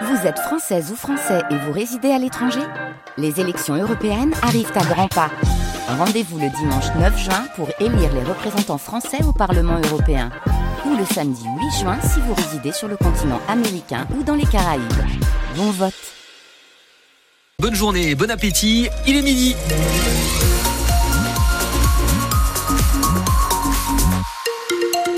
Vous êtes française ou français et vous résidez à l'étranger Les élections européennes arrivent à grands pas. Rendez-vous le dimanche 9 juin pour élire les représentants français au Parlement européen. Ou le samedi 8 juin si vous résidez sur le continent américain ou dans les Caraïbes. Bon vote Bonne journée, bon appétit, il est midi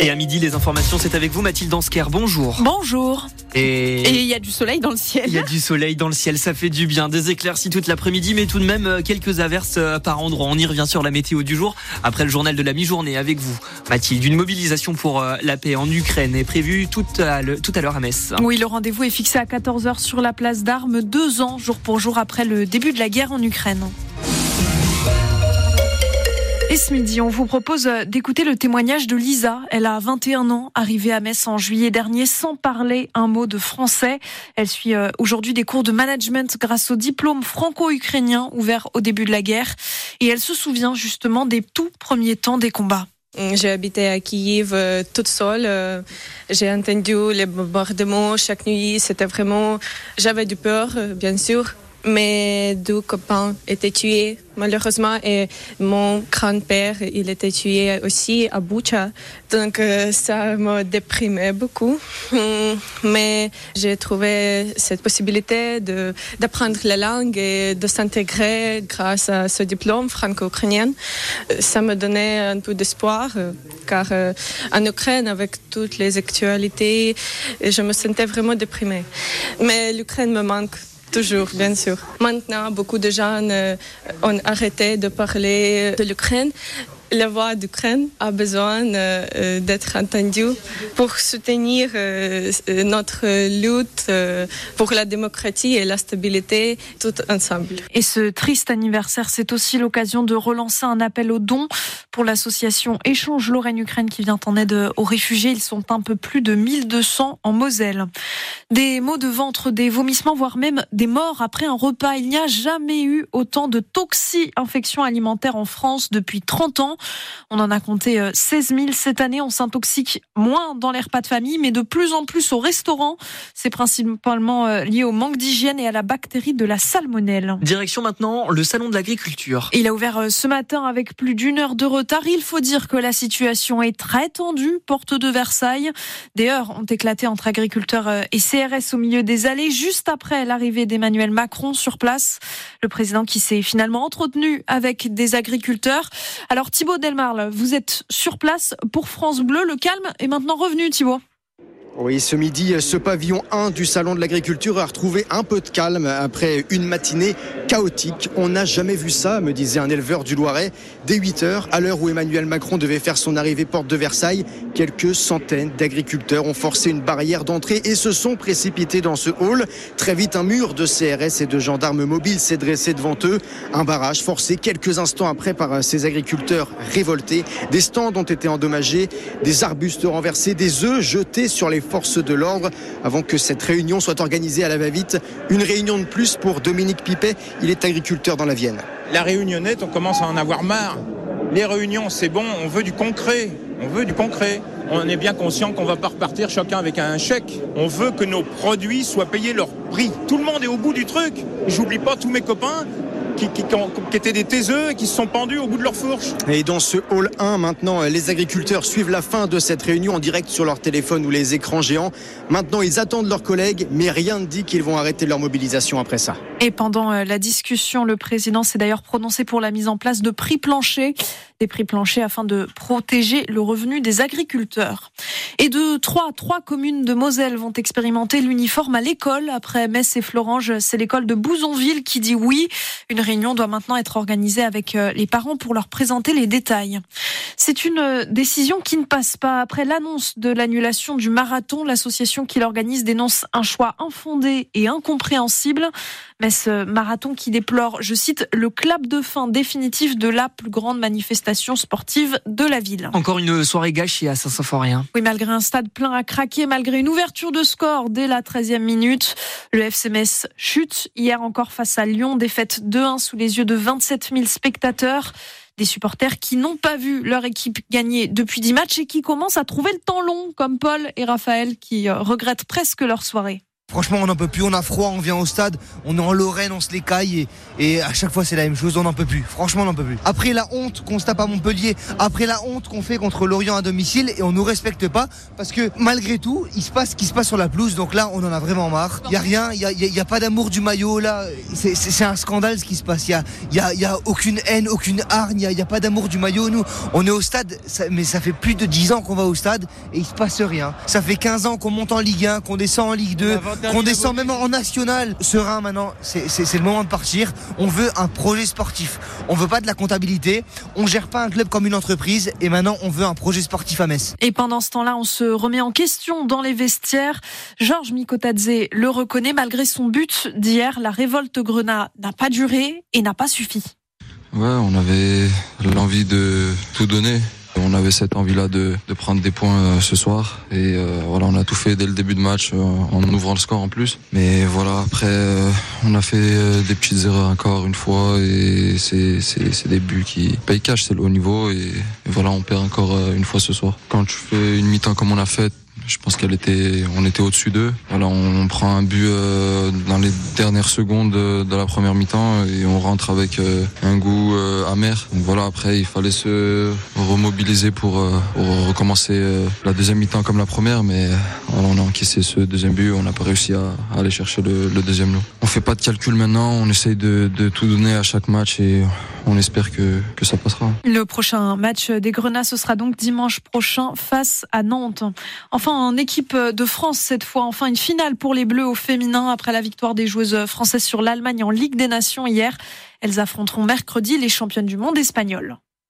Et à midi, les informations, c'est avec vous, Mathilde Dansker. Bonjour. Bonjour. Et il y a du soleil dans le ciel. Il y a du soleil dans le ciel, ça fait du bien. Des éclaircies toute l'après-midi, mais tout de même euh, quelques averses euh, par endroit. On y revient sur la météo du jour après le journal de la mi-journée avec vous, Mathilde. Une mobilisation pour euh, la paix en Ukraine est prévue tout à l'heure à Metz. Oui, le rendez-vous est fixé à 14h sur la place d'Armes, deux ans jour pour jour après le début de la guerre en Ukraine. Et ce midi, on vous propose d'écouter le témoignage de Lisa. Elle a 21 ans, arrivée à Metz en juillet dernier sans parler un mot de français. Elle suit euh, aujourd'hui des cours de management grâce au diplôme franco-ukrainien ouvert au début de la guerre. Et elle se souvient justement des tout premiers temps des combats. J'ai habité à Kiev euh, toute seule. Euh, j'ai entendu les bombardements chaque nuit. C'était vraiment. J'avais du peur, bien sûr. Mes deux copains étaient tués malheureusement et mon grand-père il était tué aussi à Bucha. Donc euh, ça m'a déprimé beaucoup. Mais j'ai trouvé cette possibilité d'apprendre la langue et de s'intégrer grâce à ce diplôme franco-ukrainien. Ça me donnait un peu d'espoir car euh, en Ukraine avec toutes les actualités je me sentais vraiment déprimée. Mais l'Ukraine me manque Toujours, bien sûr. Maintenant, beaucoup de gens euh, ont arrêté de parler de l'Ukraine la voix d'Ukraine a besoin euh, euh, d'être entendue pour soutenir euh, notre lutte pour la démocratie et la stabilité tout ensemble. Et ce triste anniversaire, c'est aussi l'occasion de relancer un appel aux dons pour l'association Échange Lorraine-Ukraine qui vient en aide aux réfugiés. Ils sont un peu plus de 1200 en Moselle. Des maux de ventre, des vomissements, voire même des morts après un repas. Il n'y a jamais eu autant de toxi-infections alimentaires en France depuis 30 ans. On en a compté 16 euh, 000 cette année. On s'intoxique moins dans les repas de famille, mais de plus en plus au restaurant. C'est principalement euh, lié au manque d'hygiène et à la bactérie de la salmonelle. Direction maintenant le salon de l'agriculture. Il a ouvert euh, ce matin avec plus d'une heure de retard. Il faut dire que la situation est très tendue, porte de Versailles. Des heures ont éclaté entre agriculteurs et CRS au milieu des allées, juste après l'arrivée d'Emmanuel Macron sur place. Le président qui s'est finalement entretenu avec des agriculteurs. Alors Thibaut Delmarle, vous êtes sur place pour France Bleu. Le calme est maintenant revenu, Thibaut. Oui, ce midi, ce pavillon 1 du Salon de l'Agriculture a retrouvé un peu de calme après une matinée chaotique. On n'a jamais vu ça, me disait un éleveur du Loiret. Dès 8 heures, à l'heure où Emmanuel Macron devait faire son arrivée porte de Versailles, quelques centaines d'agriculteurs ont forcé une barrière d'entrée et se sont précipités dans ce hall. Très vite, un mur de CRS et de gendarmes mobiles s'est dressé devant eux. Un barrage forcé quelques instants après par ces agriculteurs révoltés. Des stands ont été endommagés, des arbustes renversés, des œufs jetés sur les forces de l'ordre avant que cette réunion soit organisée à la va-vite. Une réunion de plus pour Dominique Pipet, il est agriculteur dans la Vienne. La réunionnette, on commence à en avoir marre. Les réunions, c'est bon, on veut du concret. On veut du concret. On est bien conscient qu'on va pas repartir chacun avec un chèque. On veut que nos produits soient payés leur prix. Tout le monde est au bout du truc. J'oublie pas tous mes copains qui, étaient des taiseux et qui se sont pendus au bout de leur fourche. Et dans ce hall 1, maintenant, les agriculteurs suivent la fin de cette réunion en direct sur leur téléphone ou les écrans géants. Maintenant, ils attendent leurs collègues, mais rien ne dit qu'ils vont arrêter leur mobilisation après ça. Et pendant euh, la discussion, le président s'est d'ailleurs prononcé pour la mise en place de prix planchers, des prix planchers afin de protéger le revenu des agriculteurs. Et de trois, trois communes de Moselle vont expérimenter l'uniforme à l'école. Après Metz et Florange, c'est l'école de Bouzonville qui dit oui. Une réunion doit maintenant être organisée avec euh, les parents pour leur présenter les détails. C'est une euh, décision qui ne passe pas. Après l'annonce de l'annulation du marathon, l'association qui l'organise dénonce un choix infondé et incompréhensible. Mais ce marathon qui déplore, je cite, le clap de fin définitif de la plus grande manifestation sportive de la ville. Encore une soirée gâchée à Saint-Symphorien. Oui, malgré un stade plein à craquer, malgré une ouverture de score dès la 13e minute, le FCMS chute hier encore face à Lyon, défaite 2-1 sous les yeux de 27 000 spectateurs. Des supporters qui n'ont pas vu leur équipe gagner depuis 10 matchs et qui commencent à trouver le temps long, comme Paul et Raphaël qui regrettent presque leur soirée. Franchement, on n'en peut plus. On a froid, on vient au stade, on est en Lorraine, on se les et, à chaque fois c'est la même chose. On n'en peut plus. Franchement, on n'en peut plus. Après la honte qu'on se tape à Montpellier, après la honte qu'on fait contre Lorient à domicile et on nous respecte pas parce que malgré tout, il se passe ce qui se passe sur la pelouse. Donc là, on en a vraiment marre. Il y a rien, il y a, pas d'amour du maillot là. C'est un scandale ce qui se passe. Il y a aucune haine, aucune hargne. Il y a, pas d'amour du maillot. Nous, on est au stade, mais ça fait plus de 10 ans qu'on va au stade et il se passe rien. Ça fait 15 ans qu'on monte en Ligue 1, qu'on descend en Ligue 2, qu'on descend même en national. Serein maintenant, c'est le moment de partir. On veut un projet sportif. On veut pas de la comptabilité. On gère pas un club comme une entreprise. Et maintenant, on veut un projet sportif à Metz. Et pendant ce temps-là, on se remet en question dans les vestiaires. Georges Mikotadze le reconnaît malgré son but d'hier. La révolte Grenat n'a pas duré et n'a pas suffi. Ouais, on avait l'envie de tout donner. On avait cette envie-là de, de, prendre des points euh, ce soir et euh, voilà, on a tout fait dès le début de match euh, en ouvrant le score en plus. Mais voilà, après on a fait des petites erreurs encore une fois et c'est c'est des buts qui payent cash, c'est le haut niveau et, et voilà, on perd encore une fois ce soir. Quand tu fais une mi-temps comme on a fait, je pense qu'elle était, on était au-dessus d'eux. Voilà, on prend un but euh, dans les dernières secondes de la première mi-temps et on rentre avec euh, un goût euh, amer. Donc voilà, après il fallait se remobiliser pour, recommencer la deuxième mi-temps comme la première, mais on a encaissé ce deuxième but, on n'a pas réussi à, aller chercher le, le deuxième lot. On fait pas de calcul maintenant, on essaye de, de tout donner à chaque match et on espère que, que ça passera. Le prochain match des Grenats, ce sera donc dimanche prochain face à Nantes. Enfin, en équipe de France cette fois. Enfin, une finale pour les Bleus au féminin après la victoire des joueuses françaises sur l'Allemagne en Ligue des Nations hier. Elles affronteront mercredi les championnes du monde espagnoles.